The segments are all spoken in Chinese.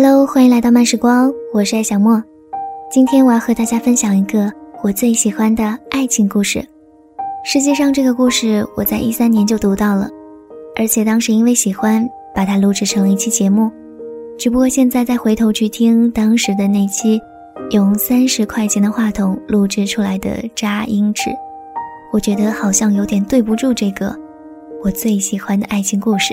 Hello，欢迎来到慢时光，我是爱小莫。今天我要和大家分享一个我最喜欢的爱情故事。实际上，这个故事我在一三年就读到了，而且当时因为喜欢，把它录制成了一期节目。只不过现在再回头去听当时的那期，用三十块钱的话筒录制出来的渣音质，我觉得好像有点对不住这个我最喜欢的爱情故事，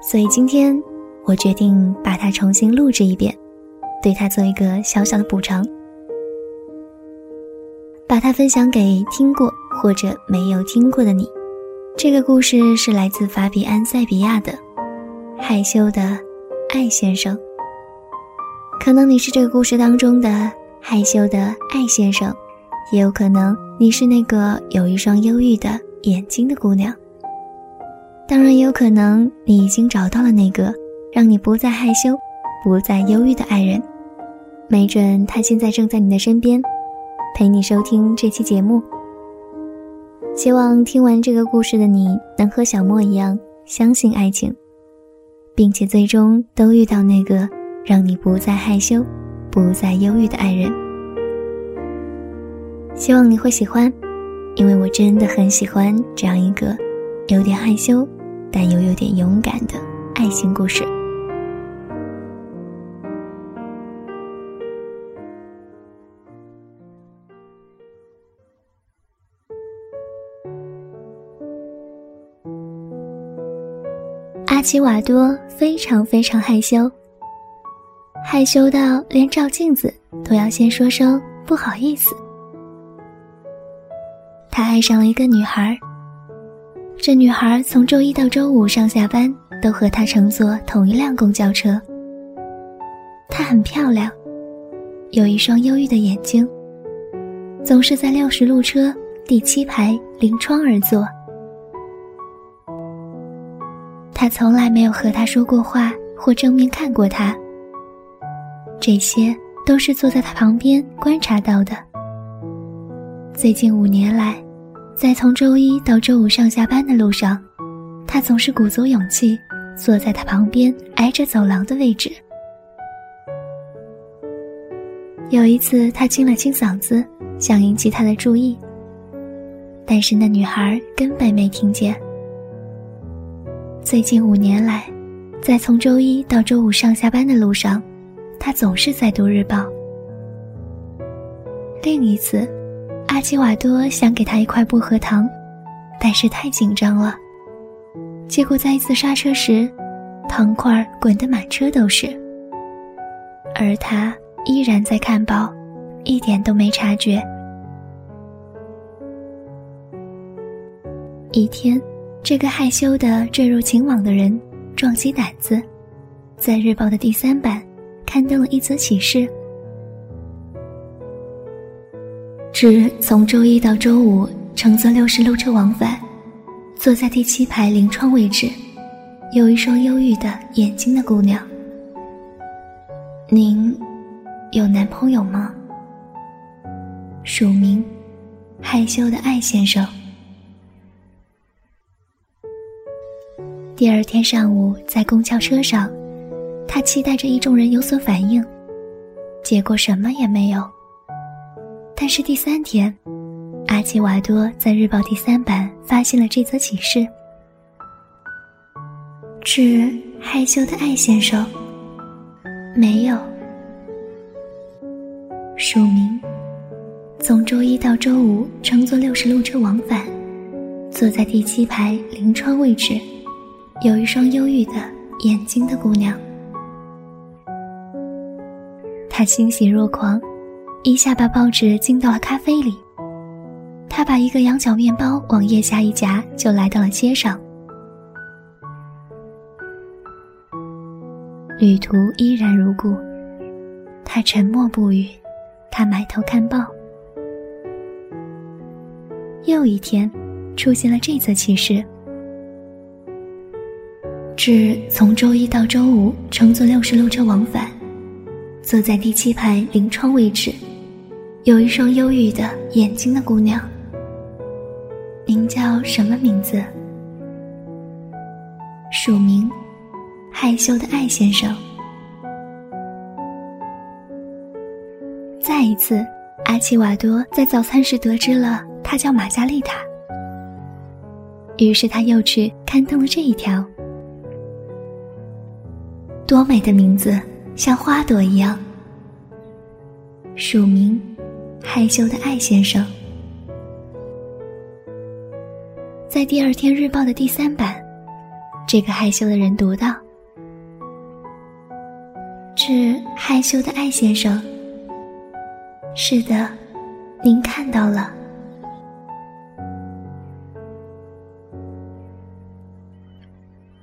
所以今天。我决定把它重新录制一遍，对它做一个小小的补偿，把它分享给听过或者没有听过的你。这个故事是来自法比安·塞比亚的《害羞的爱先生》。可能你是这个故事当中的害羞的爱先生，也有可能你是那个有一双忧郁的眼睛的姑娘。当然，也有可能你已经找到了那个。让你不再害羞，不再忧郁的爱人，没准他现在正在你的身边，陪你收听这期节目。希望听完这个故事的你能和小莫一样相信爱情，并且最终都遇到那个让你不再害羞、不再忧郁的爱人。希望你会喜欢，因为我真的很喜欢这样一个有点害羞，但又有点勇敢的爱情故事。奇瓦多非常非常害羞，害羞到连照镜子都要先说声不好意思。他爱上了一个女孩，这女孩从周一到周五上下班都和他乘坐同一辆公交车。她很漂亮，有一双忧郁的眼睛，总是在六十路车第七排临窗而坐。他从来没有和他说过话或正面看过他。这些都是坐在他旁边观察到的。最近五年来，在从周一到周五上下班的路上，他总是鼓足勇气坐在他旁边挨着走廊的位置。有一次，他清了清嗓子，想引起他的注意，但是那女孩根本没听见。最近五年来，在从周一到周五上下班的路上，他总是在读日报。另一次，阿基瓦多想给他一块薄荷糖，但是太紧张了，结果在一次刹车时，糖块滚得满车都是。而他依然在看报，一点都没察觉。一天。这个害羞的坠入情网的人，壮起胆子，在日报的第三版刊登了一则启事：指从周一到周五乘坐六十路车往返，坐在第七排临窗位置，有一双忧郁的眼睛的姑娘。您有男朋友吗？署名：害羞的艾先生。第二天上午，在公交车上，他期待着一众人有所反应，结果什么也没有。但是第三天，阿奇瓦多在日报第三版发现了这则启事：致害羞的艾先生，没有。署名：从周一到周五乘坐六十路车往返，坐在第七排临窗位置。有一双忧郁的眼睛的姑娘，她欣喜若狂，一下把报纸浸到了咖啡里。她把一个羊角面包往腋下一夹，就来到了街上。旅途依然如故，他沉默不语，他埋头看报。又一天，出现了这则启事。是从周一到周五乘坐六十路车往返，坐在第七排临窗位置，有一双忧郁的眼睛的姑娘。您叫什么名字？署名：害羞的艾先生。再一次，阿奇瓦多在早餐时得知了她叫玛加丽塔，于是他又去刊登了这一条。多美的名字，像花朵一样。署名：害羞的艾先生。在第二天日报的第三版，这个害羞的人读到：“致害羞的艾先生。是的，您看到了。”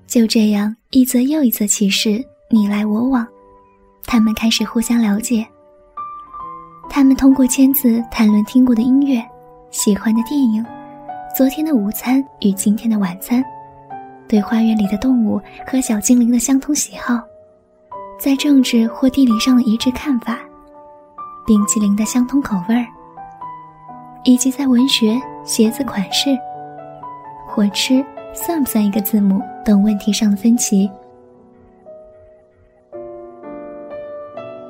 就这样，一则又一则启示。你来我往，他们开始互相了解。他们通过签字谈论听过的音乐、喜欢的电影、昨天的午餐与今天的晚餐，对花园里的动物和小精灵的相同喜好，在政治或地理上的一致看法，冰淇淋的相同口味儿，以及在文学、鞋子款式、或吃算不算一个字母等问题上的分歧。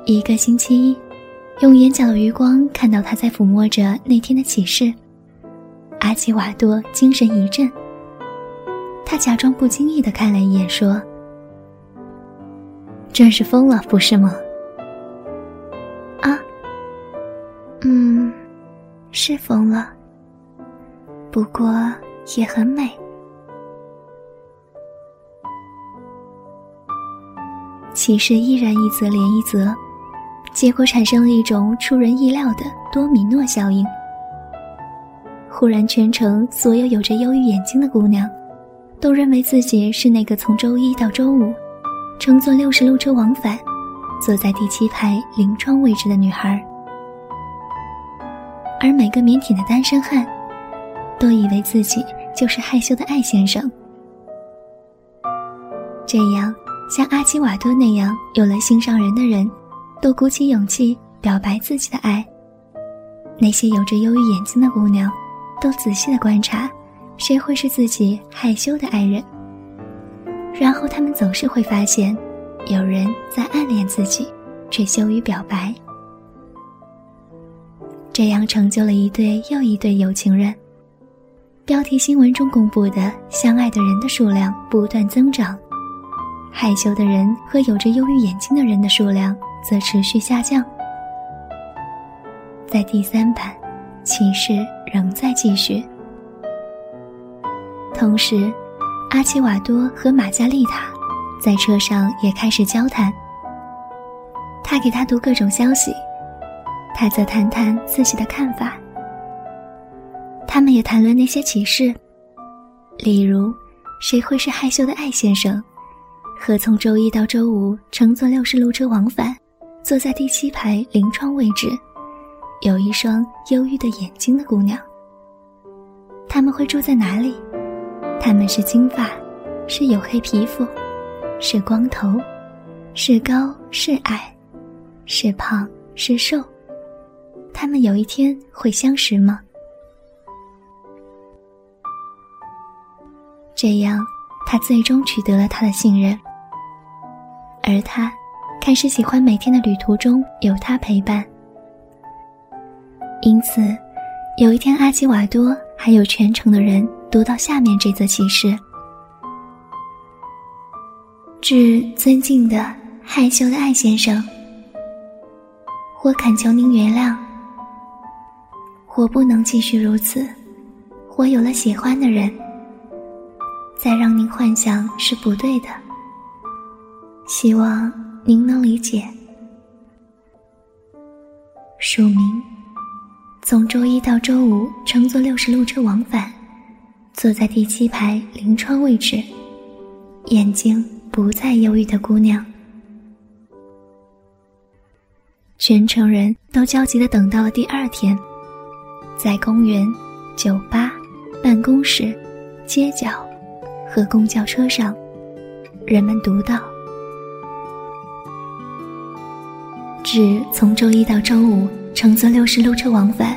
一个星期一，用眼角的余光看到他在抚摸着那天的启示。阿基瓦多精神一振，他假装不经意的看了一眼，说：“真是疯了，不是吗？”啊，嗯，是疯了，不过也很美。启示依然一则连一则。结果产生了一种出人意料的多米诺效应。忽然，全城所有有着忧郁眼睛的姑娘，都认为自己是那个从周一到周五，乘坐六十路车往返，坐在第七排临窗位置的女孩。而每个腼腆的单身汉，都以为自己就是害羞的艾先生。这样，像阿基瓦多那样有了心上人的人。都鼓起勇气表白自己的爱。那些有着忧郁眼睛的姑娘，都仔细的观察，谁会是自己害羞的爱人。然后他们总是会发现，有人在暗恋自己，却羞于表白。这样成就了一对又一对有情人。标题新闻中公布的相爱的人的数量不断增长，害羞的人和有着忧郁眼睛的人的数量。则持续下降。在第三版，启示仍在继续。同时，阿奇瓦多和玛加丽塔在车上也开始交谈。他给他读各种消息，他则谈谈自己的看法。他们也谈论那些启示，例如，谁会是害羞的艾先生，和从周一到周五乘坐六十路车往返。坐在第七排临窗位置，有一双忧郁的眼睛的姑娘。他们会住在哪里？他们是金发，是黝黑皮肤，是光头，是高是矮，是胖是瘦。他们有一天会相识吗？这样，他最终取得了他的信任，而他。开始喜欢每天的旅途中有他陪伴，因此，有一天阿基瓦多还有全城的人读到下面这则启示：致尊敬的害羞的艾先生，我恳求您原谅，我不能继续如此，我有了喜欢的人，再让您幻想是不对的，希望。您能理解。署名：从周一到周五乘坐六十路车往返，坐在第七排临窗位置，眼睛不再忧郁的姑娘。全城人都焦急的等到了第二天，在公园、酒吧、办公室、街角和公交车上，人们读到。指从周一到周五乘坐六十路车往返，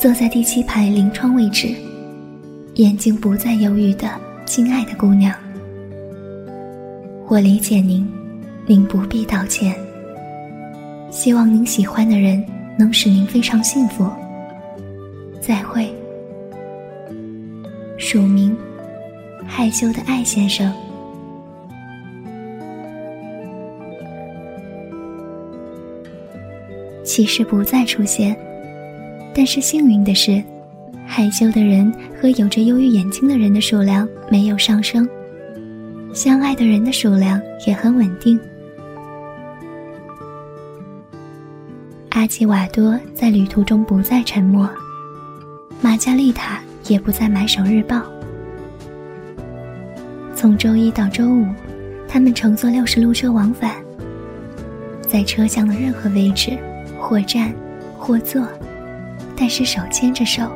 坐在第七排临窗位置，眼睛不再忧郁的亲爱的姑娘。我理解您，您不必道歉。希望您喜欢的人能使您非常幸福。再会。署名：害羞的艾先生。其实不再出现，但是幸运的是，害羞的人和有着忧郁眼睛的人的数量没有上升，相爱的人的数量也很稳定。阿基瓦多在旅途中不再沉默，玛加丽塔也不再买手日报。从周一到周五，他们乘坐六十路车往返，在车厢的任何位置。或站，或坐，但是手牵着手。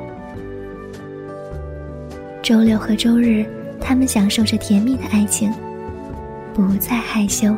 周六和周日，他们享受着甜蜜的爱情，不再害羞。